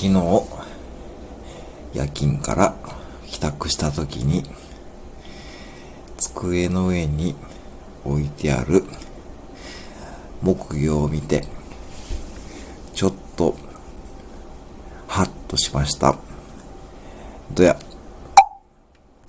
昨日、夜勤から帰宅した時に、机の上に置いてある木魚を見て、ちょっと、ハッとしました。どや。